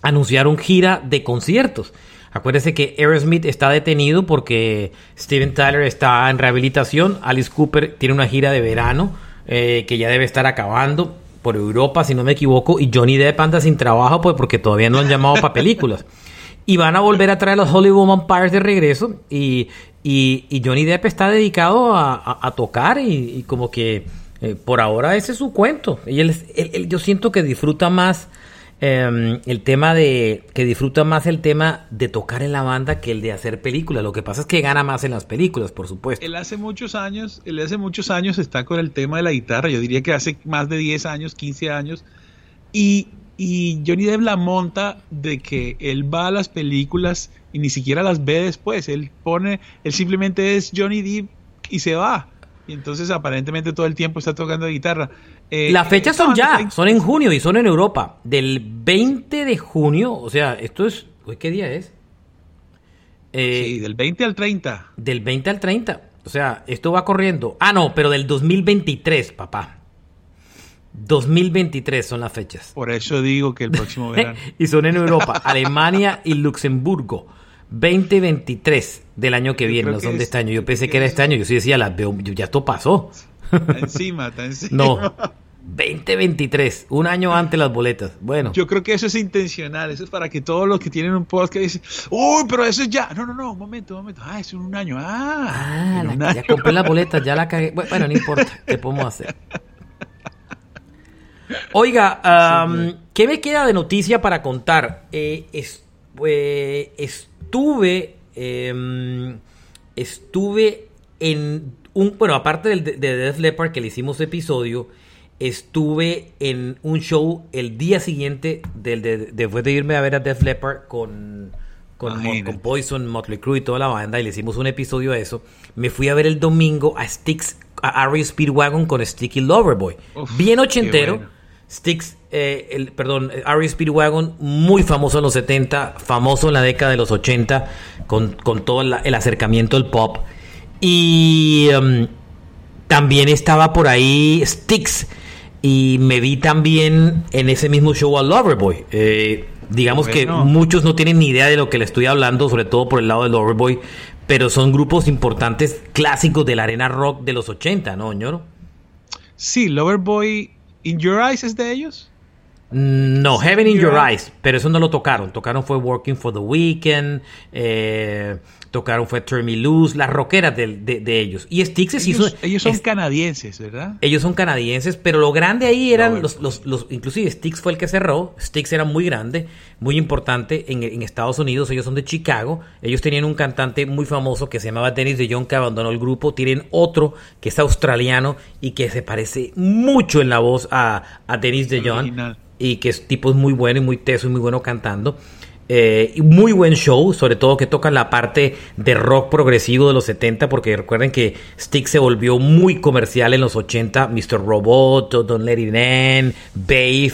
Anunciaron gira de conciertos. Acuérdese que Aerosmith está detenido porque Steven Tyler está en rehabilitación. Alice Cooper tiene una gira de verano eh, que ya debe estar acabando por Europa, si no me equivoco. Y Johnny Depp anda sin trabajo pues, porque todavía no han llamado para películas. Y van a volver a traer a los Hollywood Vampires de regreso. Y, y, y Johnny Depp está dedicado a, a, tocar y, como que eh, por ahora ese es su cuento. Él, yo siento que disfruta más eh, el tema de que disfruta más el tema de tocar en la banda que el de hacer películas. Lo que pasa es que gana más en las películas, por supuesto. Él hace muchos años, él hace muchos años está con el tema de la guitarra. Yo diría que hace más de 10 años, 15 años. Y, y Johnny Depp la monta de que él va a las películas y ni siquiera las ve después. Él pone, él simplemente es Johnny Depp y se va. Y entonces aparentemente todo el tiempo está tocando guitarra. Eh, Las fechas son ya, son en junio y son en Europa. Del 20 de junio, o sea, esto es... ¿Qué día es? Eh, sí, del 20 al 30. Del 20 al 30. O sea, esto va corriendo. Ah, no, pero del 2023, papá. 2023 son las fechas. Por eso digo que el próximo verano. y son en Europa, Alemania y Luxemburgo. 2023 del año que Yo viene, no son de este año. Yo pensé que, que era este año, yo sí decía, las veo, ya esto pasó. Está encima, está encima. No, 2023, un año antes las boletas. Bueno. Yo creo que eso es intencional, eso es para que todos los que tienen un podcast dicen, uy, pero eso es ya. No, no, no, un momento, un momento. Ah, es un año. Ah, ah la, un año. ya compré las boletas, ya la cagué. Bueno, no importa, ¿qué podemos hacer? Oiga, um, ¿qué me queda de noticia para contar? Eh, es, eh, estuve, eh, estuve en un, bueno, aparte del, de Def Leppard que le hicimos episodio, estuve en un show el día siguiente del, de, después de irme a ver a Def Leppard con, con, Mo, con Poison, Motley Crue y toda la banda y le hicimos un episodio a eso. Me fui a ver el domingo a Sticks, a Ari Speedwagon con Sticky Loverboy. Uf, Bien ochentero. Styx, eh, el, perdón, Ari Speedwagon, muy famoso en los 70, famoso en la década de los 80, con, con todo el acercamiento al pop. Y um, también estaba por ahí Styx. Y me vi también en ese mismo show a Loverboy. Eh, digamos que muchos no tienen ni idea de lo que le estoy hablando, sobre todo por el lado de Loverboy. Pero son grupos importantes, clásicos de la arena rock de los 80, ¿no, ñoro? Sí, Loverboy In Your Eyes es de ellos. No, Heaven in Your, Eyes, pero eso no lo tocaron. Tocaron fue Working for the Weekend, eh, tocaron fue Turn Me Loose, las rockeras de, de, ellos. Y Styx ellos, Ellos son canadienses, ¿verdad? Ellos son canadienses, pero lo grande ahí eran los, los, los, Inclusive Styx fue el que cerró. Styx era muy grande, muy importante en, en, Estados Unidos. Ellos son de Chicago. Ellos tenían un cantante muy famoso que se llamaba Dennis de Jong que abandonó el grupo. Tienen otro que es australiano y que se parece mucho en la voz a, a Dennis de Jong. Y que es tipo muy bueno y muy teso y muy bueno cantando. Eh, muy buen show, sobre todo que toca la parte de rock progresivo de los 70, porque recuerden que Stick se volvió muy comercial en los 80, Mr. Robot, Don't Let It End, Babe,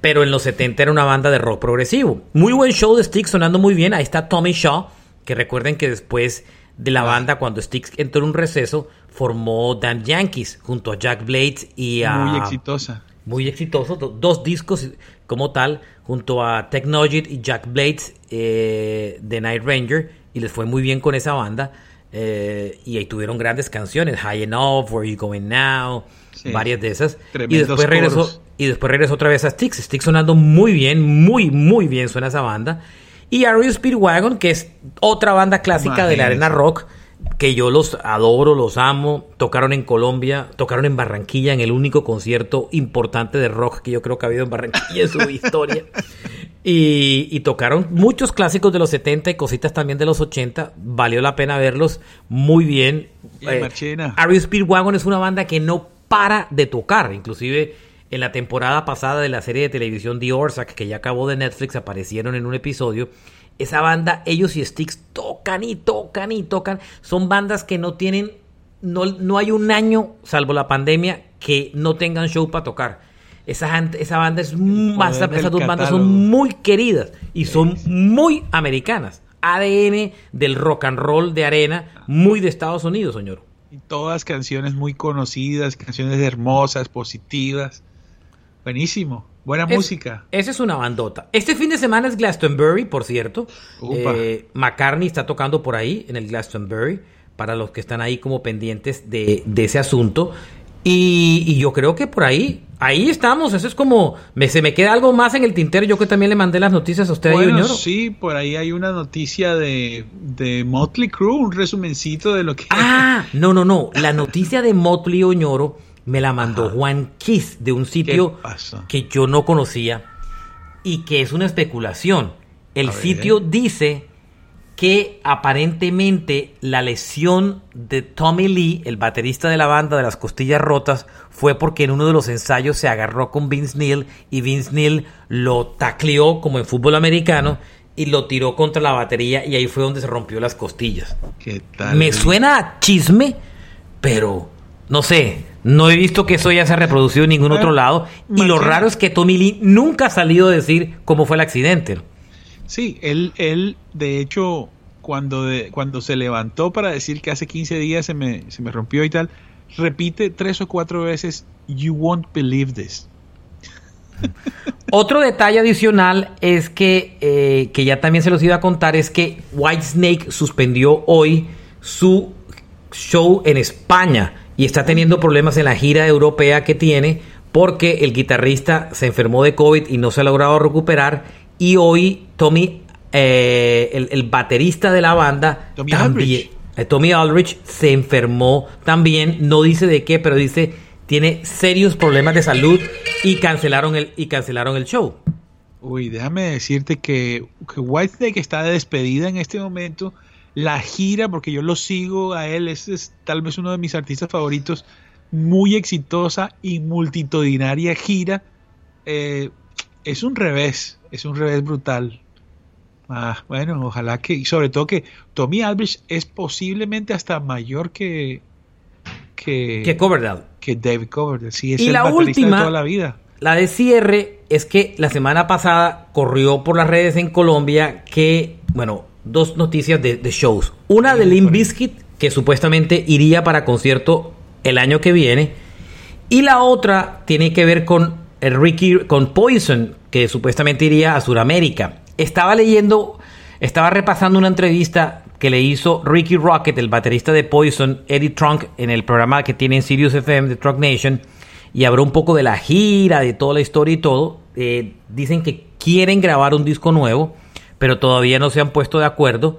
pero en los 70 era una banda de rock progresivo. Muy buen show de Stick, sonando muy bien. Ahí está Tommy Shaw, que recuerden que después de la banda, cuando Styx entró en un receso, formó Dan Yankees junto a Jack Blades y a... Muy exitosa. Muy exitoso, dos discos como tal, junto a Technology y Jack Blades eh, de Night Ranger, y les fue muy bien con esa banda. Eh, y ahí tuvieron grandes canciones, High Enough, Where You Going Now, varias de esas. Y después, regresó, y después regresó otra vez a Styx. Styx sonando muy bien, muy, muy bien suena esa banda. Y Ariel Speedwagon, que es otra banda clásica de la arena rock, que yo los adoro, los amo. Tocaron en Colombia, tocaron en Barranquilla en el único concierto importante de rock que yo creo que ha habido en Barranquilla en su historia. Y, tocaron muchos clásicos de los 70 y cositas también de los 80. Valió la pena verlos muy bien. Eh, Speedwagon es una banda que no para de tocar. Inclusive en la temporada pasada de la serie de televisión The Orsac, que ya acabó de Netflix, aparecieron en un episodio esa banda, ellos y Sticks tocan y tocan y tocan. Son bandas que no tienen, no, no hay un año, salvo la pandemia, que no tengan show para tocar. Esa, esa banda es más, esas dos bandas son muy queridas y son muy americanas. ADN del rock and roll de arena, muy de Estados Unidos, señor. Y todas canciones muy conocidas, canciones hermosas, positivas. Buenísimo. Buena música. Esa es una bandota. Este fin de semana es Glastonbury, por cierto. Eh, McCartney está tocando por ahí, en el Glastonbury, para los que están ahí como pendientes de, ese asunto. Y, yo creo que por ahí, ahí estamos. Eso es como, me, se me queda algo más en el tintero. Yo que también le mandé las noticias a usted bueno, Sí, por ahí hay una noticia de, de Motley Crue, un resumencito de lo que... Ah, no, no, no. La noticia de Motley Oñoro me la mandó Juan Kiss de un sitio que yo no conocía y que es una especulación. El sitio dice que aparentemente la lesión de Tommy Lee, el baterista de la banda de las costillas rotas, fue porque en uno de los ensayos se agarró con Vince Neil y Vince Neil lo tacleó como en fútbol americano y lo tiró contra la batería y ahí fue donde se rompió las costillas. ¿Qué tal? Me suena a chisme, pero no sé, no he visto que eso ya se ha reproducido en ningún otro lado. Y lo raro es que Tommy Lee nunca ha salido a decir cómo fue el accidente. Sí, él, él de hecho, cuando, de, cuando se levantó para decir que hace 15 días se me, se me rompió y tal, repite tres o cuatro veces, You won't believe this. Otro detalle adicional es que, eh, que ya también se los iba a contar, es que Whitesnake suspendió hoy su show en España y está teniendo problemas en la gira europea que tiene porque el guitarrista se enfermó de COVID y no se ha logrado recuperar. Y hoy Tommy, eh, el, baterista de la banda, Tommy también, eh, Tommy Aldrich se enfermó también, no dice de qué, pero dice tiene serios problemas de salud y cancelaron el, y cancelaron el show. Uy, déjame decirte que, que Whitesnake está de despedida en este momento la gira, porque yo lo sigo a él, es, tal vez uno de mis artistas favoritos, muy exitosa y multitudinaria gira. Eh, es un revés, es un revés brutal. Ah, bueno, ojalá que, y sobre todo que Tommy Aldrich es posiblemente hasta mayor que que, que Coverdale. Que David Coverdale, sí, es y el la última, de toda la vida. la de cierre es que la semana pasada corrió por las redes en Colombia que, bueno, dos noticias de, de shows. Una de Limp Bizkit, que supuestamente iría para concierto el año que viene. Y la otra tiene que ver con Ricky, con Poison, que supuestamente iría a Sudamérica. Estaba leyendo, estaba repasando una entrevista que le hizo Ricky Rocket, el baterista de Poison, Eddie Trunk, en el programa que tiene en Sirius FM de Trunk Nation, y habló un poco de la gira, de toda la historia y todo. Eh, dicen que quieren grabar un disco nuevo, pero todavía no se han puesto de acuerdo.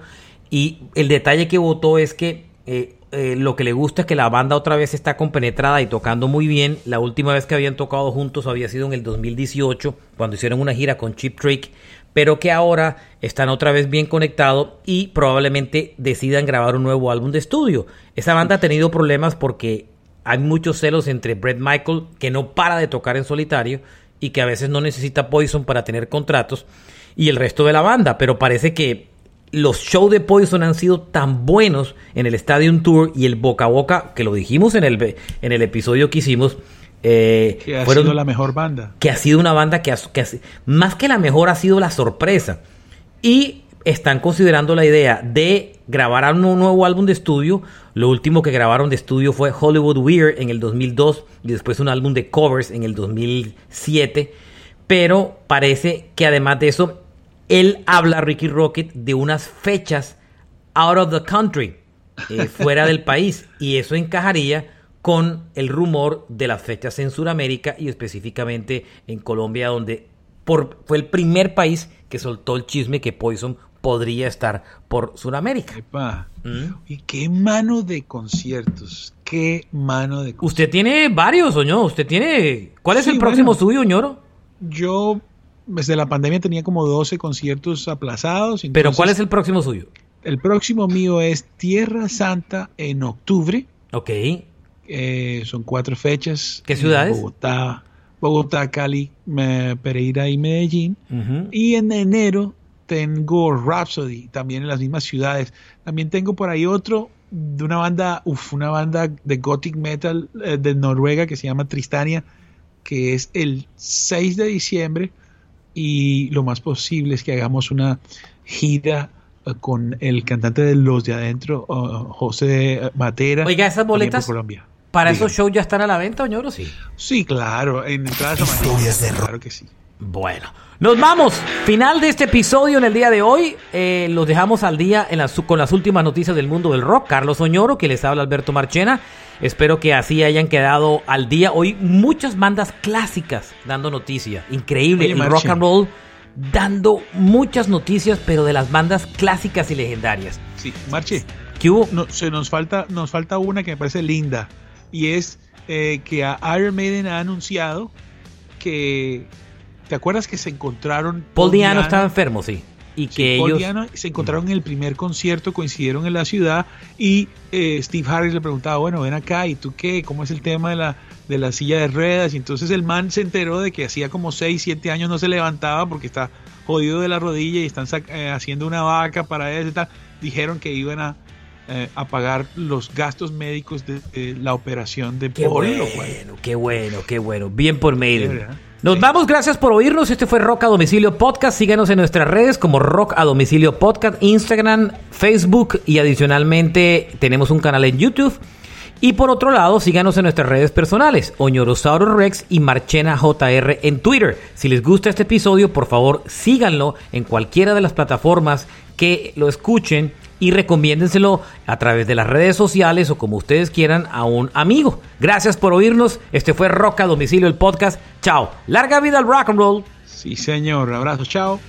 Y el detalle que votó es que eh, eh, lo que le gusta es que la banda otra vez está compenetrada y tocando muy bien. La última vez que habían tocado juntos había sido en el 2018, cuando hicieron una gira con Chip Trick, pero que ahora están otra vez bien conectados y probablemente decidan grabar un nuevo álbum de estudio. Esa banda ha tenido problemas porque hay muchos celos entre Brett Michael, que no para de tocar en solitario y que a veces no necesita Poison para tener contratos, y el resto de la banda, pero parece que los shows de Poison han sido tan buenos en el Stadium Tour y el boca a boca, que lo dijimos en el, en el episodio que hicimos, eh, que ha sido la mejor banda. Que ha sido una banda que, que más que la mejor ha sido la sorpresa. Y están considerando la idea de grabar un nuevo álbum de estudio. Lo último que grabaron de estudio fue Hollywood Weird en el 2002 y después un álbum de covers en el 2007. Pero parece que además de eso, él habla, Ricky Rocket, de unas fechas out of the country, eh, fuera del país. Y eso encajaría con el rumor de las fechas en Sudamérica y específicamente en Colombia, donde por, fue el primer país que soltó el chisme que Poison podría estar por Sudamérica. ¿Mm? Y qué mano de conciertos, qué mano de conciertos. Usted tiene varios, Oñoro. Usted tiene. ¿Cuál es el próximo suyo, Oñoro? Yo, desde la pandemia, tenía como 12 conciertos aplazados. ¿Pero cuál es el próximo suyo? El próximo mío es Tierra Santa en octubre. Ok. Eh, son cuatro fechas. ¿Qué ciudades? Bogotá, Bogotá, Cali, Pereira y Medellín. Y en enero tengo Rhapsody, también en las mismas ciudades. También tengo por ahí otro de una banda, uf, una banda de gothic metal eh, de Noruega que se llama Tristania, que es el 6 de diciembre y lo más posible es que hagamos una gira eh, con el cantante de Los de Adentro, uh, José Matera. Oiga, esas boletas Colombia. ¿Para esos shows ya están a la venta, Oñoro? Sí. Sí, claro. En entradas Historias de Claro que sí. Bueno, nos vamos. Final de este episodio en el día de hoy. Eh, los dejamos al día en con las últimas noticias del mundo del rock. Carlos Oñoro, que les habla Alberto Marchena. Espero que así hayan quedado al día. Hoy muchas bandas clásicas dando noticias. Increíble. el rock and roll dando muchas noticias, pero de las bandas clásicas y legendarias. Sí, Marche. ¿Qué hubo? No, se nos falta, nos falta una que me parece linda. Y es eh, que Iron Maiden ha anunciado que ¿Te acuerdas que se encontraron? Paul, Diano estaba enfermo, sí. Y que Paul ellos... Diano se encontraron en el primer concierto, coincidieron en la ciudad y eh, Steve Harris le preguntaba, bueno, ven acá, ¿y tú qué? ¿Cómo es el tema de la, de la silla de ruedas? Y entonces el man se enteró de que hacía como 6, 7 años no se levantaba porque está jodido de la rodilla y están eh, haciendo una vaca para él y tal. Dijeron que iban a, eh, a pagar los gastos médicos de, de la operación de qué Paul. Bueno, cual, qué bueno, qué bueno. Bien por Maiden. Nos vamos, gracias por oírnos. Este fue Rock a Domicilio Podcast. Síganos en nuestras redes como Rock a Domicilio Podcast, Instagram, Facebook y adicionalmente tenemos un canal en YouTube. Y por otro lado, síganos en nuestras redes personales, Oñorosaurus Rex y Marchena JR en Twitter. Si les gusta este episodio, por favor, síganlo en cualquiera de las plataformas que lo escuchen y recomiéndenselo a través de las redes sociales o como ustedes quieran a un amigo. Gracias por oírnos. Este fue Rock a Domicilio, el podcast. Chao. Larga vida al rock and roll. Sí, señor. Abrazo. Chao.